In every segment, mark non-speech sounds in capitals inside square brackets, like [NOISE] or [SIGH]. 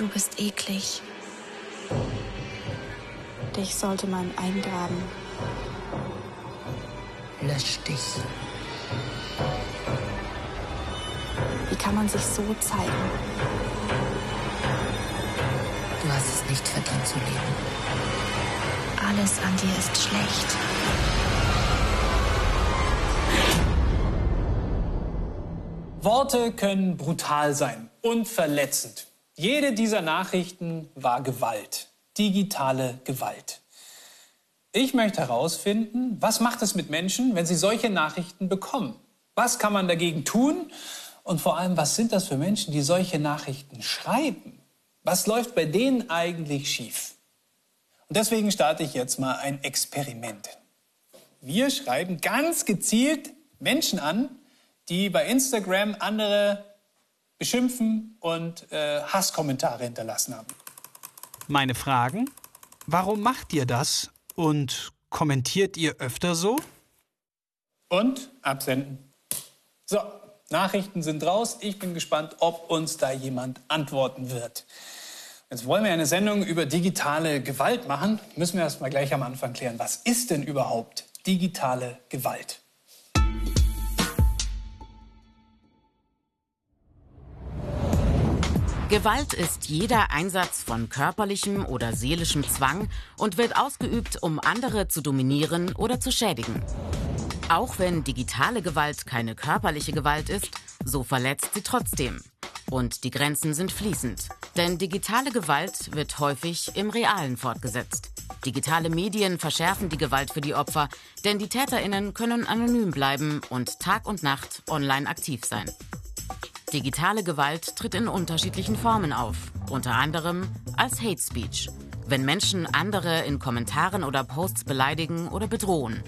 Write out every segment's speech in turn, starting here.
Du bist eklig. Dich sollte man eingraben. Lösch dich. Wie kann man sich so zeigen? Du hast es nicht verdient zu leben. Alles an dir ist schlecht. Worte können brutal sein und verletzend. Jede dieser Nachrichten war Gewalt, digitale Gewalt. Ich möchte herausfinden, was macht es mit Menschen, wenn sie solche Nachrichten bekommen? Was kann man dagegen tun? Und vor allem, was sind das für Menschen, die solche Nachrichten schreiben? Was läuft bei denen eigentlich schief? Und deswegen starte ich jetzt mal ein Experiment. Wir schreiben ganz gezielt Menschen an, die bei Instagram andere beschimpfen und äh, Hasskommentare hinterlassen haben. Meine Fragen? Warum macht ihr das? Und kommentiert ihr öfter so? Und absenden. So, Nachrichten sind raus. Ich bin gespannt, ob uns da jemand antworten wird. Jetzt wollen wir eine Sendung über digitale Gewalt machen. Müssen wir erst mal gleich am Anfang klären, was ist denn überhaupt digitale Gewalt? Gewalt ist jeder Einsatz von körperlichem oder seelischem Zwang und wird ausgeübt, um andere zu dominieren oder zu schädigen. Auch wenn digitale Gewalt keine körperliche Gewalt ist, so verletzt sie trotzdem. Und die Grenzen sind fließend. Denn digitale Gewalt wird häufig im Realen fortgesetzt. Digitale Medien verschärfen die Gewalt für die Opfer, denn die Täterinnen können anonym bleiben und Tag und Nacht online aktiv sein. Digitale Gewalt tritt in unterschiedlichen Formen auf, unter anderem als Hate Speech, wenn Menschen andere in Kommentaren oder Posts beleidigen oder bedrohen.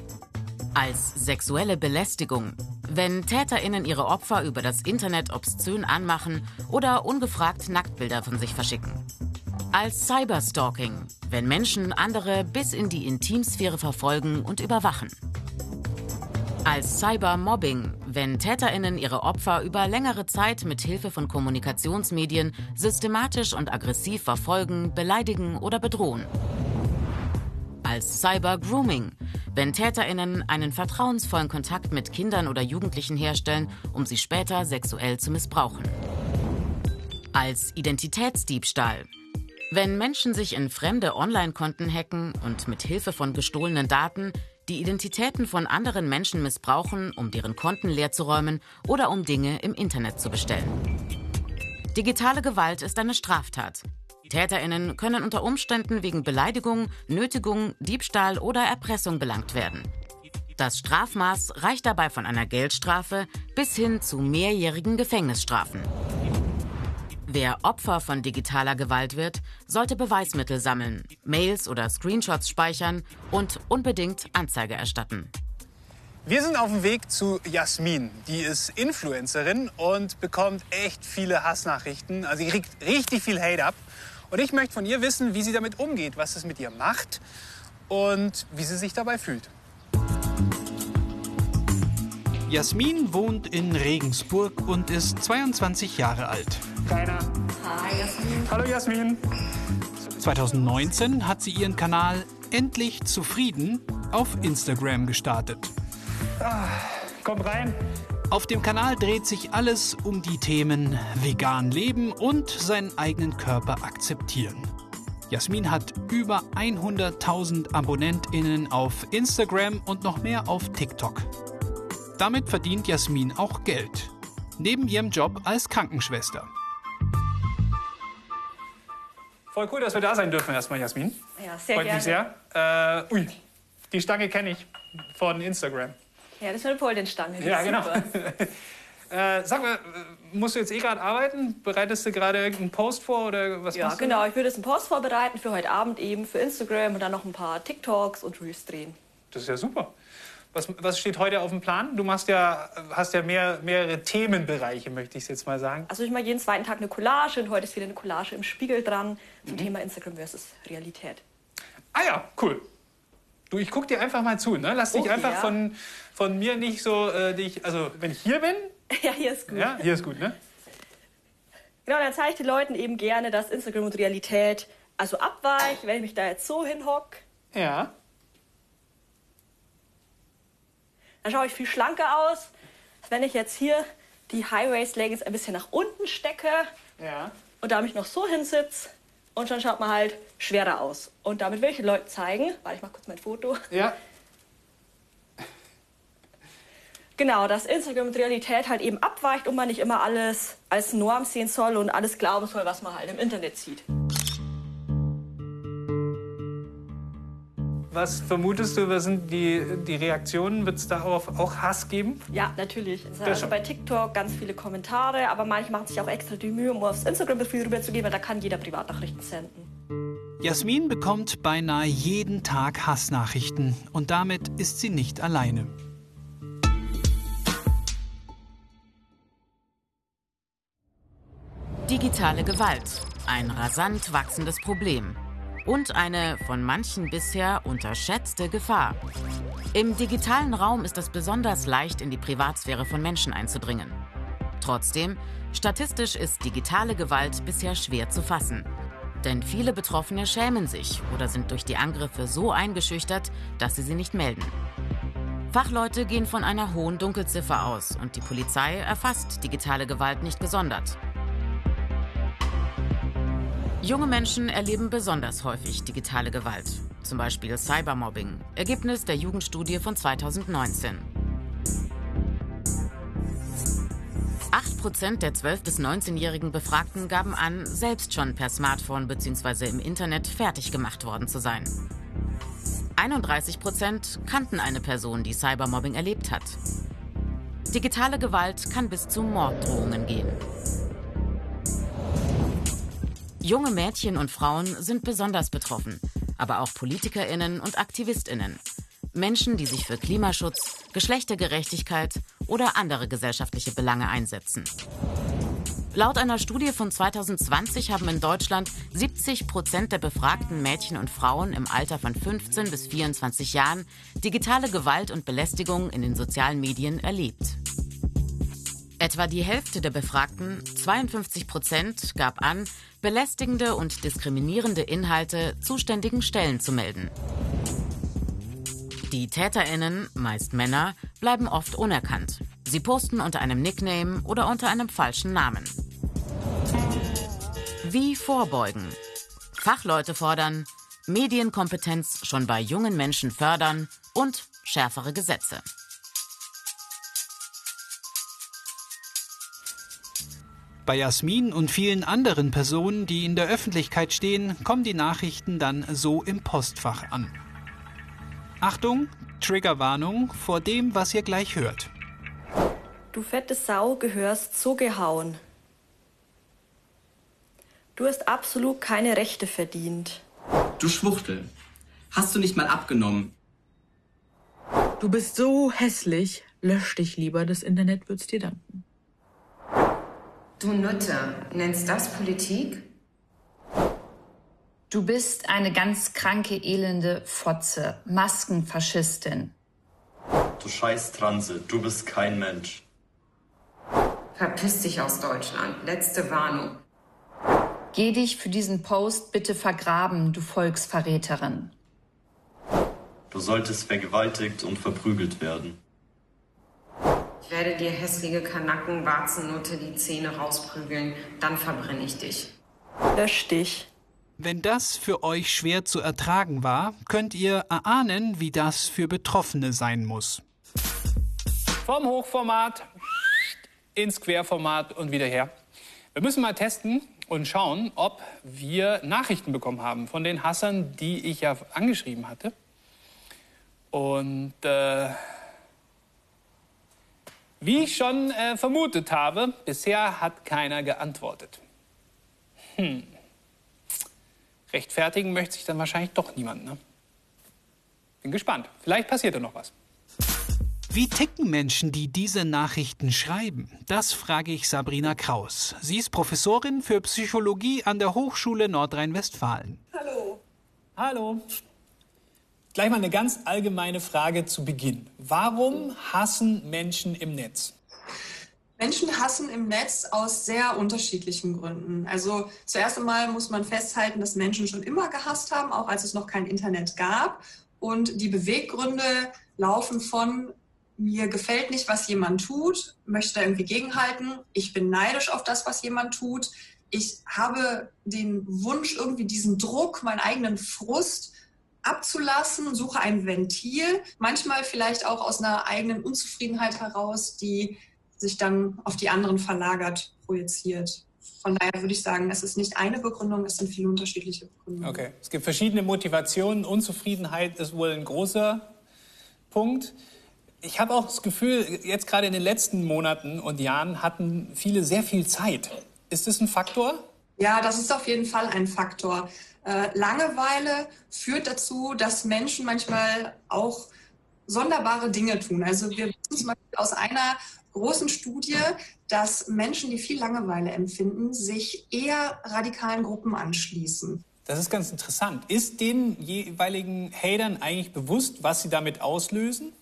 Als sexuelle Belästigung, wenn Täterinnen ihre Opfer über das Internet obszön anmachen oder ungefragt Nacktbilder von sich verschicken. Als Cyberstalking, wenn Menschen andere bis in die Intimsphäre verfolgen und überwachen. Als Cybermobbing, wenn Täterinnen ihre Opfer über längere Zeit mit Hilfe von Kommunikationsmedien systematisch und aggressiv verfolgen, beleidigen oder bedrohen. Als Cybergrooming, wenn Täterinnen einen vertrauensvollen Kontakt mit Kindern oder Jugendlichen herstellen, um sie später sexuell zu missbrauchen. Als Identitätsdiebstahl, wenn Menschen sich in fremde Online-Konten hacken und mit Hilfe von gestohlenen Daten die Identitäten von anderen Menschen missbrauchen, um deren Konten leerzuräumen oder um Dinge im Internet zu bestellen. Digitale Gewalt ist eine Straftat. Täterinnen können unter Umständen wegen Beleidigung, Nötigung, Diebstahl oder Erpressung belangt werden. Das Strafmaß reicht dabei von einer Geldstrafe bis hin zu mehrjährigen Gefängnisstrafen. Wer Opfer von digitaler Gewalt wird, sollte Beweismittel sammeln, Mails oder Screenshots speichern und unbedingt Anzeige erstatten. Wir sind auf dem Weg zu Jasmin. Die ist Influencerin und bekommt echt viele Hassnachrichten. Also sie kriegt richtig viel Hate ab. Und ich möchte von ihr wissen, wie sie damit umgeht, was es mit ihr macht und wie sie sich dabei fühlt. Jasmin wohnt in Regensburg und ist 22 Jahre alt. Keiner. Hi Jasmin. Hallo Jasmin. 2019 hat sie ihren Kanal Endlich zufrieden auf Instagram gestartet. Ah, komm rein. Auf dem Kanal dreht sich alles um die Themen vegan leben und seinen eigenen Körper akzeptieren. Jasmin hat über 100.000 AbonnentInnen auf Instagram und noch mehr auf TikTok. Damit verdient Jasmin auch Geld. Neben ihrem Job als Krankenschwester. Voll cool, dass wir da sein dürfen erstmal, Jasmin. Ja, sehr Freut gerne. mich sehr. Äh, ui, die Stange kenne ich von Instagram. Ja, das ist eine Poldenstange. Ja, ist genau. [LAUGHS] Äh, sag mal, musst du jetzt eh gerade arbeiten? Bereitest du gerade irgendeinen Post vor oder was Ja, genau. Ich würde jetzt einen Post vorbereiten für heute Abend eben für Instagram und dann noch ein paar TikToks und Reels drehen. Das ist ja super. Was, was steht heute auf dem Plan? Du machst ja, hast ja mehr, mehrere Themenbereiche, möchte ich jetzt mal sagen. Also ich mache jeden zweiten Tag eine Collage und heute ist wieder eine Collage im Spiegel dran zum Mhm. Thema Instagram versus Realität. Ah ja, cool. Du, ich guck dir einfach mal zu, ne? Lass dich Okay, einfach ja. von, von mir nicht so, äh, dich, also wenn ich hier bin, [LAUGHS] Ja, hier ist gut. ja, hier ist gut, ne? Genau, dann zeige ich den Leuten eben gerne, dass Instagram und Realität also abweicht, wenn ich mich da jetzt so hinhock. Ja. Dann schaue ich viel schlanker aus, als wenn ich jetzt hier die High-Waist-Leggings ein bisschen nach unten stecke Ja. und da mich noch so hinsitze. Und schon schaut man halt schwerer aus. Und damit will ich den Leuten zeigen, warte, ich mach kurz mein Foto. Ja. [LAUGHS] Genau, dass Instagram und Realität halt eben abweicht und man nicht immer alles als Norm sehen soll und alles glauben soll, was man halt im Internet sieht. Was vermutest du, was sind die, die Reaktionen? Wird es darauf auch Hass geben? Ja, natürlich. Es sind Das also schon. bei TikTok ganz viele Kommentare, aber manche machen sich auch extra die Mühe, um aufs Instagram-Profil rüberzugehen, weil da kann jeder Privatnachrichten senden. Jasmin bekommt beinahe jeden Tag Hassnachrichten und damit ist sie nicht alleine. Digitale Gewalt. Ein rasant wachsendes Problem. Und eine von manchen bisher unterschätzte Gefahr. Im digitalen Raum ist es besonders leicht, in die Privatsphäre von Menschen einzudringen. Trotzdem, statistisch ist digitale Gewalt bisher schwer zu fassen. Denn viele Betroffene schämen sich oder sind durch die Angriffe so eingeschüchtert, dass sie sie nicht melden. Fachleute gehen von einer hohen Dunkelziffer aus und die Polizei erfasst digitale Gewalt nicht gesondert. Junge Menschen erleben besonders häufig digitale Gewalt, zum Beispiel Cybermobbing, Ergebnis der Jugendstudie von 2019. 8% der 12- bis 19-jährigen Befragten gaben an, selbst schon per Smartphone bzw. im Internet fertig gemacht worden zu sein. 31% kannten eine Person, die Cybermobbing erlebt hat. Digitale Gewalt kann bis zu Morddrohungen gehen. Junge Mädchen und Frauen sind besonders betroffen, aber auch Politikerinnen und Aktivistinnen. Menschen, die sich für Klimaschutz, Geschlechtergerechtigkeit oder andere gesellschaftliche Belange einsetzen. Laut einer Studie von 2020 haben in Deutschland 70 Prozent der befragten Mädchen und Frauen im Alter von 15 bis 24 Jahren digitale Gewalt und Belästigung in den sozialen Medien erlebt. Etwa die Hälfte der Befragten, 52 Prozent, gab an, belästigende und diskriminierende Inhalte zuständigen Stellen zu melden. Die TäterInnen, meist Männer, bleiben oft unerkannt. Sie posten unter einem Nickname oder unter einem falschen Namen. Wie vorbeugen? Fachleute fordern, Medienkompetenz schon bei jungen Menschen fördern und schärfere Gesetze. Bei Jasmin und vielen anderen Personen, die in der Öffentlichkeit stehen, kommen die Nachrichten dann so im Postfach an. Achtung, Triggerwarnung vor dem, was ihr gleich hört. Du fette Sau gehörst so gehauen. Du hast absolut keine Rechte verdient. Du Schwuchtel. Hast du nicht mal abgenommen? Du bist so hässlich. Lösch dich lieber, das Internet wird's dir danken. Du Nutte, nennst das Politik? Du bist eine ganz kranke, elende Fotze, Maskenfaschistin. Du scheiß Transe, du bist kein Mensch. Verpiss dich aus Deutschland. Letzte Warnung. Geh dich für diesen Post bitte vergraben, du Volksverräterin. Du solltest vergewaltigt und verprügelt werden. Ich werde dir hässliche Kanacken, Warzennutte die Zähne rausprügeln. Dann verbrenne ich dich. Lösch dich. Wenn das für euch schwer zu ertragen war, könnt ihr erahnen, wie das für Betroffene sein muss. Vom Hochformat ins Querformat und wieder her. Wir müssen mal testen und schauen, ob wir Nachrichten bekommen haben von den Hassern, die ich ja angeschrieben hatte. Und äh, wie ich schon äh, vermutet habe, bisher hat keiner geantwortet. Hm. Rechtfertigen möchte sich dann wahrscheinlich doch niemand. Ne? Bin gespannt. Vielleicht passiert da noch was. Wie ticken Menschen, die diese Nachrichten schreiben? Das frage ich Sabrina Kraus. Sie ist Professorin für Psychologie an der Hochschule Nordrhein-Westfalen. Hallo. Hallo. Gleich mal eine ganz allgemeine Frage zu Beginn. Warum hassen Menschen im Netz? Menschen hassen im Netz aus sehr unterschiedlichen Gründen. Also zuerst einmal muss man festhalten, dass Menschen schon immer gehasst haben, auch als es noch kein Internet gab. Und die Beweggründe laufen von mir gefällt nicht, was jemand tut, möchte da irgendwie gegenhalten, ich bin neidisch auf das, was jemand tut, ich habe den Wunsch, irgendwie diesen Druck, meinen eigenen Frust abzulassen, suche ein Ventil, manchmal vielleicht auch aus einer eigenen Unzufriedenheit heraus, die sich dann auf die anderen verlagert, projiziert. Von daher würde ich sagen, es ist nicht eine Begründung, es sind viele unterschiedliche Begründungen. Okay, es gibt verschiedene Motivationen. Unzufriedenheit ist wohl ein großer Punkt. Ich habe auch das Gefühl, jetzt gerade in den letzten Monaten und Jahren hatten viele sehr viel Zeit. Ist das ein Faktor? Ja, das ist auf jeden Fall ein Faktor. Äh, Langeweile führt dazu, dass Menschen manchmal auch sonderbare Dinge tun. Also wir wissen zum Beispiel aus einer großen Studie, dass Menschen, die viel Langeweile empfinden, sich eher radikalen Gruppen anschließen. Das ist ganz interessant. Ist den jeweiligen Hatern eigentlich bewusst, was sie damit auslösen?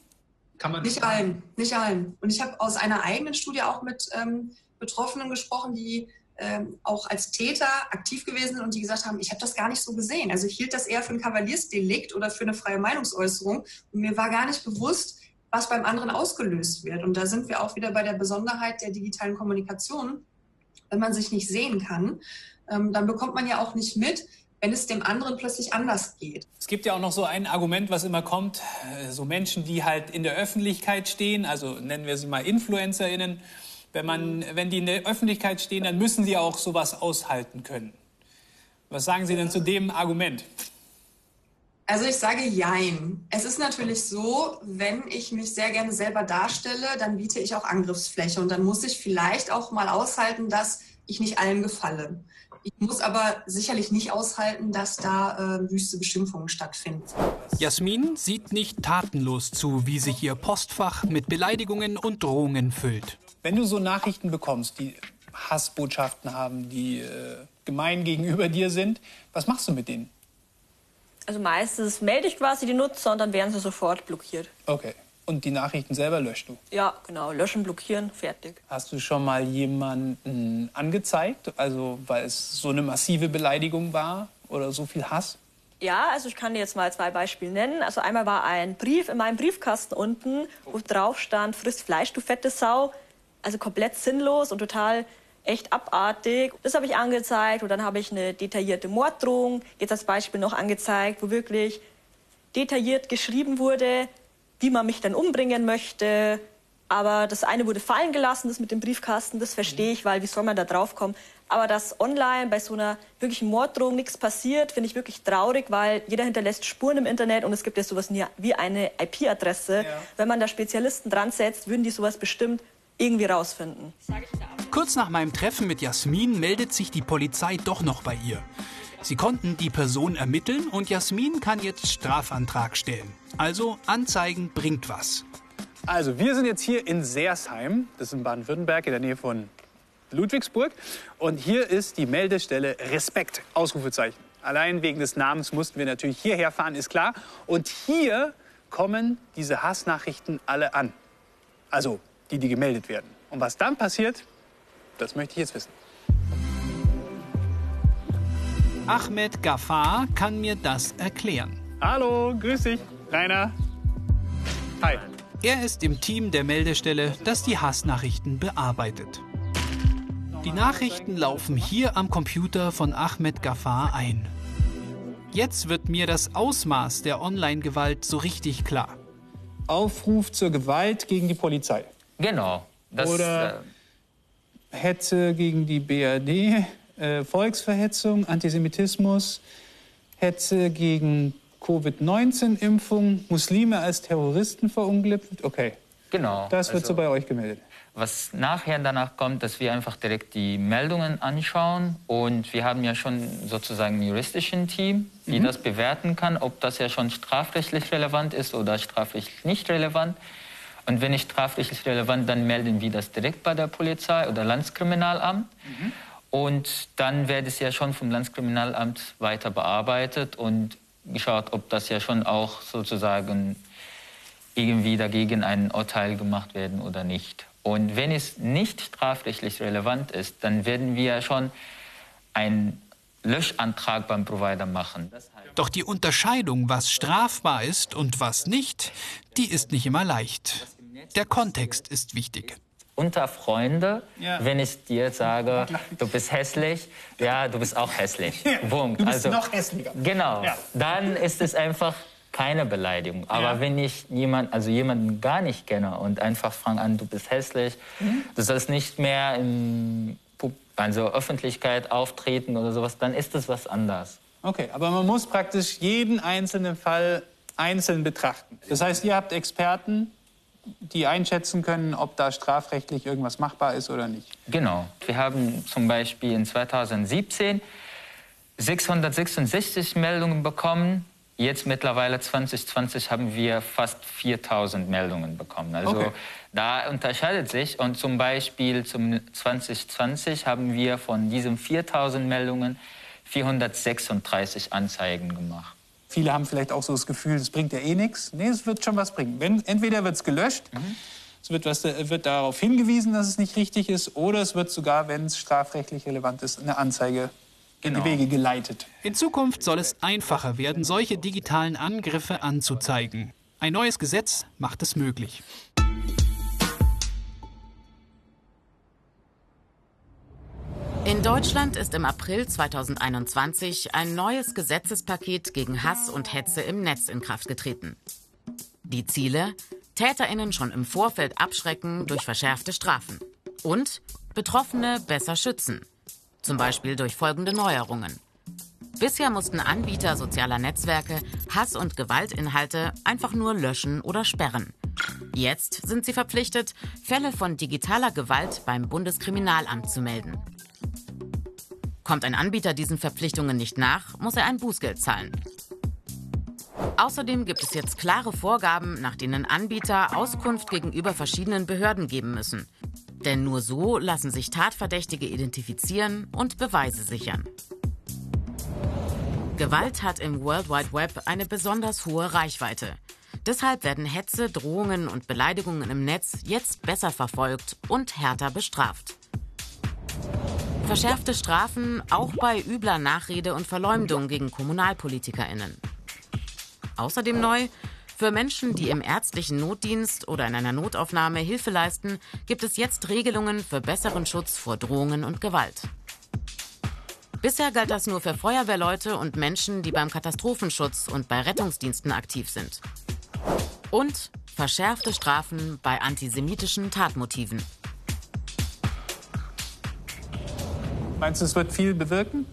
Kann man nicht allen, nicht allen. Und ich habe aus einer eigenen Studie auch mit ähm, Betroffenen gesprochen, die ähm, auch als Täter aktiv gewesen sind und die gesagt haben, ich habe das gar nicht so gesehen. Also ich hielt das eher für ein Kavaliersdelikt oder für eine freie Meinungsäußerung. Und mir war gar nicht bewusst, was beim anderen ausgelöst wird. Und da sind wir auch wieder bei der Besonderheit der digitalen Kommunikation. Wenn man sich nicht sehen kann, ähm, dann bekommt man ja auch nicht mit, wenn es dem anderen plötzlich anders geht. Es gibt ja auch noch so ein Argument, was immer kommt, äh, so Menschen, die halt in der Öffentlichkeit stehen, also nennen wir sie mal InfluencerInnen, wenn, man, wenn die in der Öffentlichkeit stehen, dann müssen sie auch sowas aushalten können. Was sagen Sie denn zu dem Argument? Also ich sage Jein. Es ist natürlich so, wenn ich mich sehr gerne selber darstelle, dann biete ich auch Angriffsfläche und dann muss ich vielleicht auch mal aushalten, dass ich nicht allen gefalle. Ich muss aber sicherlich nicht aushalten, dass da äh, wüste Beschimpfungen stattfinden. Jasmin sieht nicht tatenlos zu, wie sich ihr Postfach mit Beleidigungen und Drohungen füllt. Wenn du so Nachrichten bekommst, die Hassbotschaften haben, die äh, gemein gegenüber dir sind, was machst du mit denen? Also meistens melde ich quasi die Nutzer und dann werden sie sofort blockiert. Okay. Und die Nachrichten selber löscht du? Ja, genau. Löschen, blockieren, fertig. Hast du schon mal jemanden angezeigt, also weil es so eine massive Beleidigung war oder so viel Hass? Ja, also ich kann dir jetzt mal zwei Beispiele nennen. Also einmal war ein Brief in meinem Briefkasten unten, wo drauf stand, frisst Fleisch, du fette Sau also komplett sinnlos und total echt abartig. Das habe ich angezeigt und dann habe ich eine detaillierte Morddrohung jetzt als Beispiel noch angezeigt, wo wirklich detailliert geschrieben wurde, wie man mich dann umbringen möchte. Aber das eine wurde fallen gelassen, das mit dem Briefkasten, das verstehe ich, weil wie soll man da drauf kommen? Aber dass online bei so einer wirklichen Morddrohung nichts passiert, finde ich wirklich traurig, weil jeder hinterlässt Spuren im Internet und es gibt ja sowas wie eine IP-Adresse. Ja. Wenn man da Spezialisten dran setzt, würden die sowas bestimmt irgendwie rausfinden. Kurz nach meinem Treffen mit Jasmin meldet sich die Polizei doch noch bei ihr. Sie konnten die Person ermitteln und Jasmin kann jetzt Strafantrag stellen. Also Anzeigen bringt was. Also wir sind jetzt hier in Seersheim, das ist in Baden-Württemberg in der Nähe von Ludwigsburg. Und hier ist die Meldestelle Respekt, Ausrufezeichen. Allein wegen des Namens mussten wir natürlich hierher fahren, ist klar. Und hier kommen diese Hassnachrichten alle an. Also die, die gemeldet werden. Und was dann passiert, das möchte ich jetzt wissen. Ahmed Gafar kann mir das erklären. Hallo, grüß dich, Rainer. Hi. Er ist im Team der Meldestelle, das die Hassnachrichten bearbeitet. Die Nachrichten laufen hier am Computer von Ahmed Gafar ein. Jetzt wird mir das Ausmaß der Online-Gewalt so richtig klar. Aufruf zur Gewalt gegen die Polizei. Genau. Das, Oder äh, Hetze gegen die BRD, äh, Volksverhetzung, Antisemitismus, Hetze gegen Covid-19-Impfung, Muslime als Terroristen verunglückt. Okay. Genau. Das wird also, so bei euch gemeldet. Was nachher danach kommt, dass wir einfach direkt die Meldungen anschauen. Und wir haben ja schon sozusagen ein juristischen Team, die mhm. das bewerten kann, ob das ja schon strafrechtlich relevant ist oder strafrechtlich nicht relevant. Und wenn nicht strafrechtlich relevant, dann melden wir das direkt bei der Polizei oder Landeskriminalamt. Mhm. Und dann wird es ja schon vom Landeskriminalamt weiter bearbeitet und geschaut, ob das ja schon auch sozusagen irgendwie dagegen ein Urteil gemacht werden oder nicht. Und wenn es nicht strafrechtlich relevant ist, dann werden wir schon einen Löschantrag beim Provider machen. Doch die Unterscheidung, was strafbar ist und was nicht, die ist nicht immer leicht. Der Kontext ist wichtig. Unter Freunde, ja. wenn ich dir sage, du bist hässlich, ja, du bist auch hässlich. Ja, Punkt. Du bist also, noch hässlicher. Genau. Ja. Dann ist es einfach keine Beleidigung. Aber wenn ich jemand, also jemanden gar nicht kenne und einfach fange an, du bist hässlich, mhm. du sollst nicht mehr in also Öffentlichkeit auftreten oder sowas, dann ist das was anderes. Okay, aber man muss praktisch jeden einzelnen Fall einzeln betrachten. Das heißt, ihr habt Experten, die einschätzen können, ob da strafrechtlich irgendwas machbar ist oder nicht. Genau. Wir haben zum Beispiel in 2017 666 Meldungen bekommen. Jetzt mittlerweile 2020 haben wir fast 4000 Meldungen bekommen. Also okay. da unterscheidet sich. Und zum Beispiel zum 2020 haben wir von diesen 4000 Meldungen 436 Anzeigen gemacht. Viele haben vielleicht auch so das Gefühl, es bringt ja eh nichts. Nee, es wird schon was bringen. Wenn, entweder wird es gelöscht, mhm. es wird, was, wird darauf hingewiesen, dass es nicht richtig ist, oder es wird sogar, wenn es strafrechtlich relevant ist, eine Anzeige in die genau. Wege geleitet. In Zukunft soll es einfacher werden, solche digitalen Angriffe anzuzeigen. Ein neues Gesetz macht es möglich. In Deutschland ist im April 2021 ein neues Gesetzespaket gegen Hass und Hetze im Netz in Kraft getreten. Die Ziele? Täterinnen schon im Vorfeld abschrecken durch verschärfte Strafen und Betroffene besser schützen, zum Beispiel durch folgende Neuerungen. Bisher mussten Anbieter sozialer Netzwerke Hass- und Gewaltinhalte einfach nur löschen oder sperren. Jetzt sind sie verpflichtet, Fälle von digitaler Gewalt beim Bundeskriminalamt zu melden. Kommt ein Anbieter diesen Verpflichtungen nicht nach, muss er ein Bußgeld zahlen. Außerdem gibt es jetzt klare Vorgaben, nach denen Anbieter Auskunft gegenüber verschiedenen Behörden geben müssen. Denn nur so lassen sich Tatverdächtige identifizieren und Beweise sichern. Gewalt hat im World Wide Web eine besonders hohe Reichweite. Deshalb werden Hetze, Drohungen und Beleidigungen im Netz jetzt besser verfolgt und härter bestraft. Verschärfte Strafen auch bei übler Nachrede und Verleumdung gegen KommunalpolitikerInnen. Außerdem neu, für Menschen, die im ärztlichen Notdienst oder in einer Notaufnahme Hilfe leisten, gibt es jetzt Regelungen für besseren Schutz vor Drohungen und Gewalt. Bisher galt das nur für Feuerwehrleute und Menschen, die beim Katastrophenschutz und bei Rettungsdiensten aktiv sind. Und verschärfte Strafen bei antisemitischen Tatmotiven. Meinst du, es wird viel bewirken?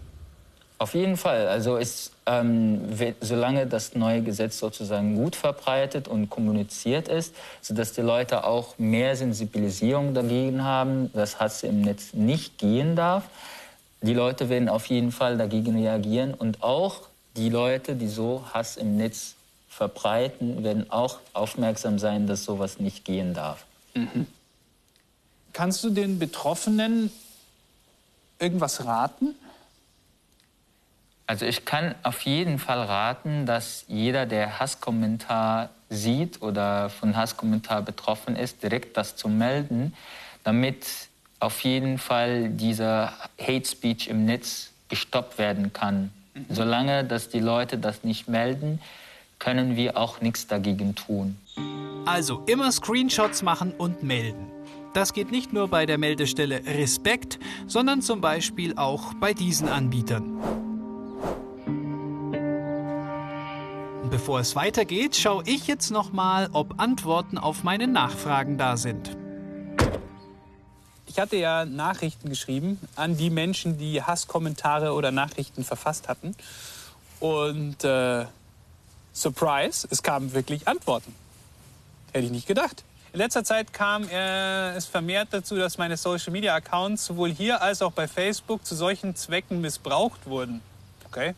Auf jeden Fall. Also es, ähm, solange das neue Gesetz sozusagen gut verbreitet und kommuniziert ist, sodass die Leute auch mehr Sensibilisierung dagegen haben, dass Hass im Netz nicht gehen darf, die Leute werden auf jeden Fall dagegen reagieren und auch die Leute, die so Hass im Netz verbreiten, werden auch aufmerksam sein, dass sowas nicht gehen darf. Mhm. Kannst du den Betroffenen irgendwas raten? Also ich kann auf jeden Fall raten, dass jeder, der Hasskommentar sieht oder von Hasskommentar betroffen ist, direkt das zu melden, damit auf jeden Fall dieser Hate Speech im Netz gestoppt werden kann. Mhm. Solange dass die Leute das nicht melden, können wir auch nichts dagegen tun. Also immer Screenshots machen und melden. Das geht nicht nur bei der Meldestelle Respekt, sondern zum Beispiel auch bei diesen Anbietern. Bevor es weitergeht, schaue ich jetzt nochmal, ob Antworten auf meine Nachfragen da sind. Ich hatte ja Nachrichten geschrieben an die Menschen, die Hasskommentare oder Nachrichten verfasst hatten. Und äh, Surprise, es kamen wirklich Antworten. Hätte ich nicht gedacht. In letzter Zeit kam es vermehrt dazu, dass meine Social-Media-Accounts sowohl hier als auch bei Facebook zu solchen Zwecken missbraucht wurden. Okay?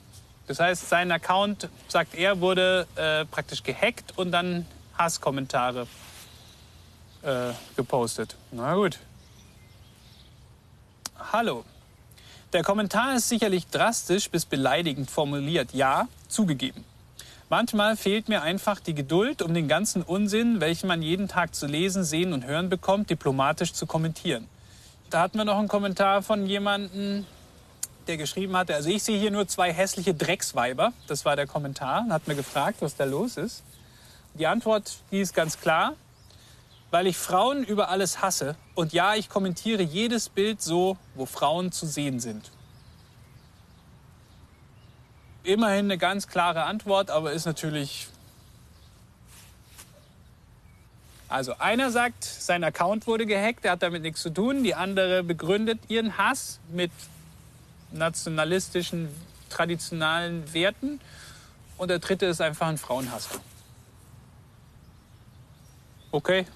Das heißt, sein Account, sagt er, wurde äh, praktisch gehackt und dann Hasskommentare äh, gepostet. Na gut. Hallo. Der Kommentar ist sicherlich drastisch bis beleidigend formuliert. Ja, zugegeben. Manchmal fehlt mir einfach die Geduld, um den ganzen Unsinn, welchen man jeden Tag zu lesen, sehen und hören bekommt, diplomatisch zu kommentieren. Da hatten wir noch einen Kommentar von jemandem, der geschrieben hatte, also ich sehe hier nur zwei hässliche Drecksweiber. Das war der Kommentar und hat mir gefragt, was da los ist. Die Antwort, die ist ganz klar, weil ich Frauen über alles hasse. Und ja, ich kommentiere jedes Bild so, wo Frauen zu sehen sind. Immerhin eine ganz klare Antwort, aber ist natürlich. Also einer sagt, sein Account wurde gehackt, er hat damit nichts zu tun. Die andere begründet ihren Hass mit nationalistischen, traditionalen Werten. Und der dritte ist einfach ein Frauenhasser. Okay.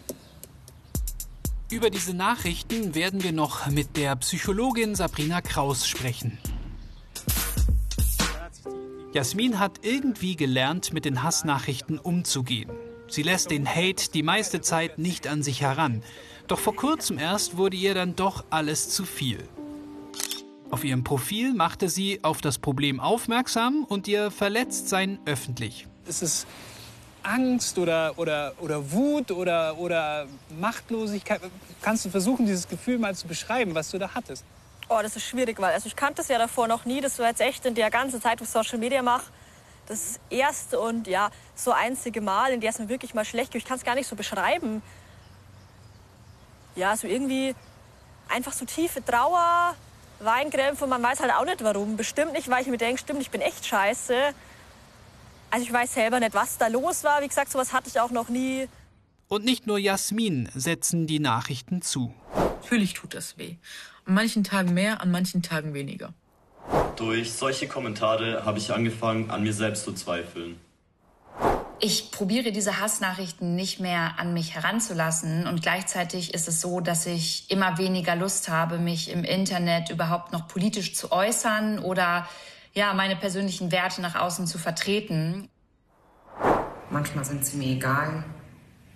Über diese Nachrichten werden wir noch mit der Psychologin Sabrina Kraus sprechen. Jasmin hat irgendwie gelernt, mit den Hassnachrichten umzugehen. Sie lässt den Hate die meiste Zeit nicht an sich heran. Doch vor kurzem erst wurde ihr dann doch alles zu viel. Auf ihrem Profil machte sie auf das Problem aufmerksam und ihr Verletztsein öffentlich. Ist es Angst oder, oder, oder Wut oder, oder Machtlosigkeit? Kannst du versuchen, dieses Gefühl mal zu beschreiben, was du da hattest? Oh, das ist schwierig, weil also ich kannte es ja davor noch nie. Das war jetzt echt in der ganzen Zeit, wo ich Social Media mache, das erste und ja, so einzige Mal, in der es mir wirklich mal schlecht geht. Ich kann es gar nicht so beschreiben. Ja, so irgendwie einfach so tiefe Trauer, Weinkrämpfe und man weiß halt auch nicht warum. Bestimmt nicht, weil ich mir denke, stimmt, ich bin echt scheiße. Also ich weiß selber nicht, was da los war. Wie gesagt, sowas hatte ich auch noch nie. Und nicht nur Jasmin setzen die Nachrichten zu. Natürlich tut das weh. An manchen Tagen mehr, an manchen Tagen weniger. Durch solche Kommentare habe ich angefangen, an mir selbst zu zweifeln. Ich probiere diese Hassnachrichten nicht mehr an mich heranzulassen und gleichzeitig ist es so, dass ich immer weniger Lust habe, mich im Internet überhaupt noch politisch zu äußern oder ja, meine persönlichen Werte nach außen zu vertreten. Manchmal sind sie mir egal,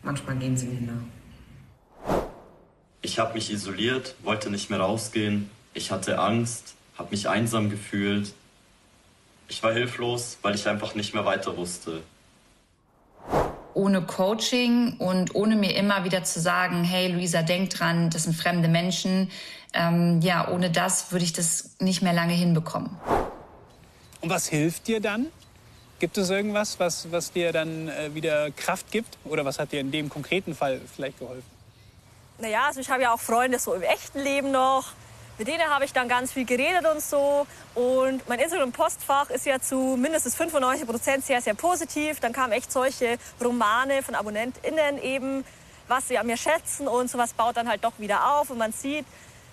manchmal gehen sie mir nach. Ich habe mich isoliert, wollte nicht mehr rausgehen. Ich hatte Angst, habe mich einsam gefühlt. Ich war hilflos, weil ich einfach nicht mehr weiter wusste. Ohne Coaching und ohne mir immer wieder zu sagen, hey Luisa, denk dran, das sind fremde Menschen. Ähm, ja, ohne das würde ich das nicht mehr lange hinbekommen. Und was hilft dir dann? Gibt es irgendwas, was, was dir dann äh, wieder Kraft gibt? Oder was hat dir in dem konkreten Fall vielleicht geholfen? Naja, also ich habe ja auch Freunde so im echten Leben noch. Mit denen habe ich dann ganz viel geredet und so. Und mein Instagram-Postfach ist ja zu mindestens 95 Prozent sehr, sehr positiv. Dann kamen echt solche Romane von AbonnentInnen eben, was sie an mir schätzen und sowas baut dann halt doch wieder auf. Und man sieht,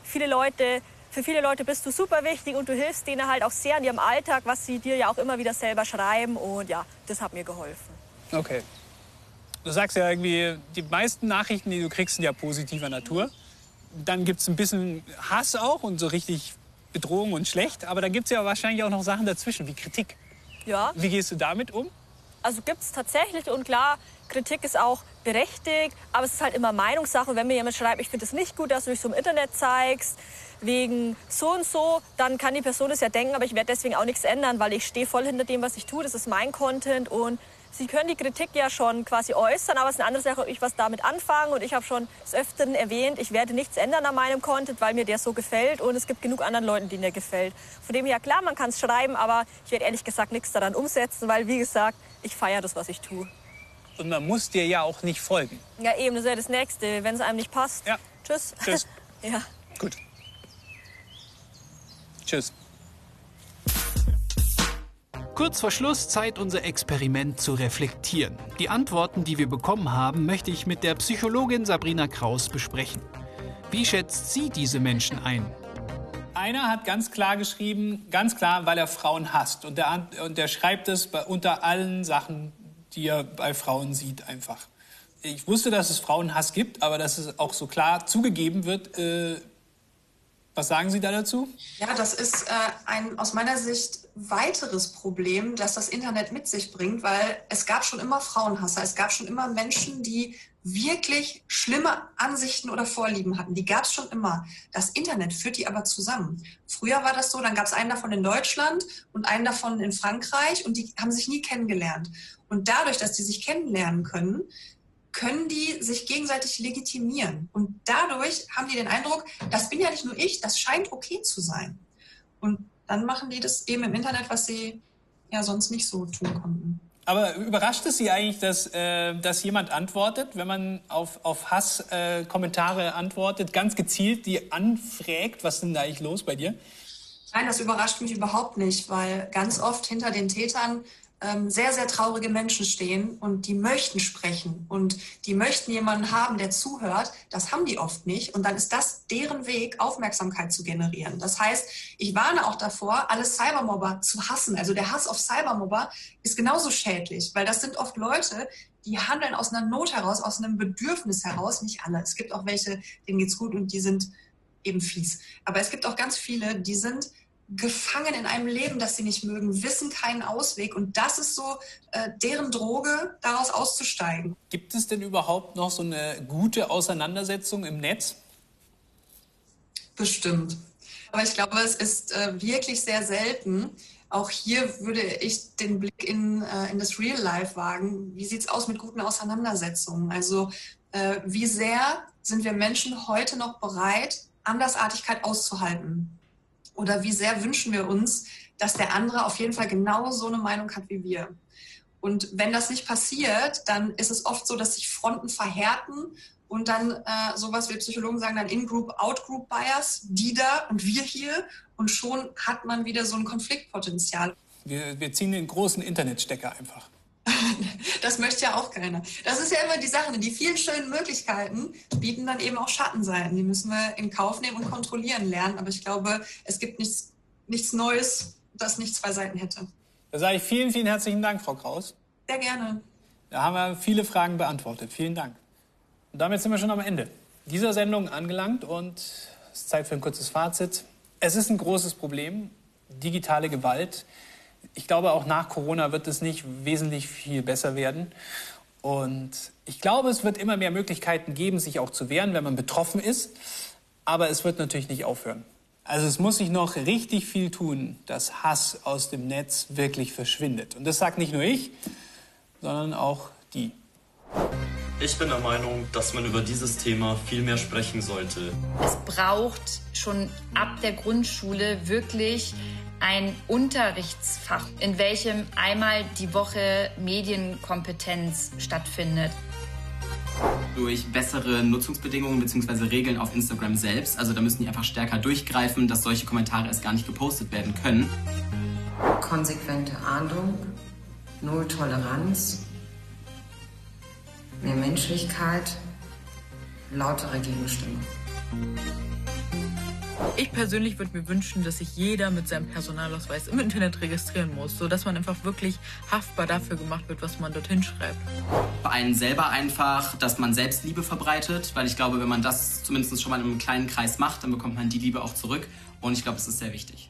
viele Leute, für viele Leute bist du super wichtig und du hilfst denen halt auch sehr in ihrem Alltag, was sie dir ja auch immer wieder selber schreiben. Und ja, das hat mir geholfen. Okay. Du sagst ja irgendwie, die meisten Nachrichten, die du kriegst, sind ja positiver Natur. Dann gibt es ein bisschen Hass auch und so richtig Bedrohung und schlecht. Aber dann gibt es ja wahrscheinlich auch noch Sachen dazwischen, wie Kritik. Ja. Wie gehst du damit um? Also gibt es tatsächlich und klar, Kritik ist auch berechtigt, aber es ist halt immer Meinungssache. Und wenn mir jemand schreibt, ich finde es nicht gut, dass du dich so im Internet zeigst, wegen so und so, dann kann die Person es ja denken, aber ich werde deswegen auch nichts ändern, weil ich stehe voll hinter dem, was ich tue. Das ist mein Content und Sie können die Kritik ja schon quasi äußern, aber es ist eine andere Sache, ob ich was damit anfange. Und ich habe schon des Öfteren erwähnt, ich werde nichts ändern an meinem Content, weil mir der so gefällt. Und es gibt genug anderen Leuten, denen der gefällt. Von dem her, klar, man kann es schreiben, aber ich werde ehrlich gesagt nichts daran umsetzen, weil, wie gesagt, ich feiere das, was ich tue. Und man muss dir ja auch nicht folgen. Ja, eben, das ist ja das Nächste. Wenn es einem nicht passt, ja. tschüss. Tschüss. [LAUGHS] ja. Gut. Tschüss. Kurz vor Schluss Zeit, unser Experiment zu reflektieren. Die Antworten, die wir bekommen haben, möchte ich mit der Psychologin Sabrina Kraus besprechen. Wie schätzt sie diese Menschen ein? Einer hat ganz klar geschrieben, ganz klar, weil er Frauen hasst. Und der, und der schreibt es bei, unter allen Sachen, die er bei Frauen sieht, einfach. Ich wusste, dass es Frauenhass gibt, aber dass es auch so klar zugegeben wird, äh, was sagen Sie da dazu? Ja, das ist äh, ein aus meiner Sicht weiteres Problem, das das Internet mit sich bringt, weil es gab schon immer Frauenhasser. Es gab schon immer Menschen, die wirklich schlimme Ansichten oder Vorlieben hatten. Die gab es schon immer. Das Internet führt die aber zusammen. Früher war das so, dann gab es einen davon in Deutschland und einen davon in Frankreich und die haben sich nie kennengelernt. Und dadurch, dass die sich kennenlernen können, können die sich gegenseitig legitimieren. Und dadurch haben die den Eindruck, das bin ja nicht nur ich, das scheint okay zu sein. Und dann machen die das eben im Internet, was sie ja sonst nicht so tun konnten. Aber überrascht es Sie eigentlich, dass, äh, dass jemand antwortet, wenn man auf, auf Hasskommentare äh, antwortet, ganz gezielt die anfragt? Was ist denn da eigentlich los bei dir? Nein, das überrascht mich überhaupt nicht, weil ganz oft hinter den Tätern sehr, sehr traurige Menschen stehen und die möchten sprechen und die möchten jemanden haben, der zuhört. Das haben die oft nicht. Und dann ist das deren Weg, Aufmerksamkeit zu generieren. Das heißt, ich warne auch davor, alle Cybermobber zu hassen. Also der Hass auf Cybermobber ist genauso schädlich, weil das sind oft Leute, die handeln aus einer Not heraus, aus einem Bedürfnis heraus. Nicht alle. Es gibt auch welche, denen geht's gut und die sind eben fies. Aber es gibt auch ganz viele, die sind gefangen in einem Leben, das sie nicht mögen, wissen keinen Ausweg. Und das ist so äh, deren Droge, daraus auszusteigen. Gibt es denn überhaupt noch so eine gute Auseinandersetzung im Netz? Bestimmt. Aber ich glaube, es ist äh, wirklich sehr selten. Auch hier würde ich den Blick in, äh, in das Real Life wagen. Wie sieht es aus mit guten Auseinandersetzungen? Also äh, wie sehr sind wir Menschen heute noch bereit, Andersartigkeit auszuhalten? Oder wie sehr wünschen wir uns, dass der andere auf jeden Fall genau so eine Meinung hat wie wir? Und wenn das nicht passiert, dann ist es oft so, dass sich Fronten verhärten und dann äh, sowas, wie Psychologen sagen, dann In-Group, Out-Group-Bias, die da und wir hier. Und schon hat man wieder so ein Konfliktpotenzial. Wir, wir ziehen den großen Internetstecker einfach. [LAUGHS] das möchte ja auch keiner. Das ist ja immer die Sache. Die vielen schönen Möglichkeiten bieten dann eben auch Schattenseiten. Die müssen wir in Kauf nehmen und kontrollieren lernen. Aber ich glaube, es gibt nichts, nichts Neues, das nicht zwei Seiten hätte. Da sage ich vielen, vielen herzlichen Dank, Frau Kraus. Sehr gerne. Da haben wir viele Fragen beantwortet. Vielen Dank. Und damit sind wir schon am Ende dieser Sendung angelangt und es ist Zeit für ein kurzes Fazit. Es ist ein großes Problem, digitale Gewalt ich glaube, auch nach Corona wird es nicht wesentlich viel besser werden. Und ich glaube, es wird immer mehr Möglichkeiten geben, sich auch zu wehren, wenn man betroffen ist. Aber es wird natürlich nicht aufhören. Also es muss sich noch richtig viel tun, dass Hass aus dem Netz wirklich verschwindet. Und das sagt nicht nur ich, sondern auch die. Ich bin der Meinung, dass man über dieses Thema viel mehr sprechen sollte. Es braucht schon ab der Grundschule wirklich ein Unterrichtsfach, in welchem einmal die Woche Medienkompetenz stattfindet. Durch bessere Nutzungsbedingungen bzw. Regeln auf Instagram selbst. Also da müssen die einfach stärker durchgreifen, dass solche Kommentare erst gar nicht gepostet werden können. Konsequente Ahndung, Null Toleranz, mehr Menschlichkeit, lautere Gegenstimme. Ich persönlich würde mir wünschen, dass sich jeder mit seinem Personalausweis im Internet registrieren muss, sodass man einfach wirklich haftbar dafür gemacht wird, was man dorthin schreibt. Bei einen selber einfach, dass man Selbstliebe verbreitet, weil ich glaube, wenn man das zumindest schon mal in einem kleinen Kreis macht, dann bekommt man die Liebe auch zurück und ich glaube, es ist sehr wichtig.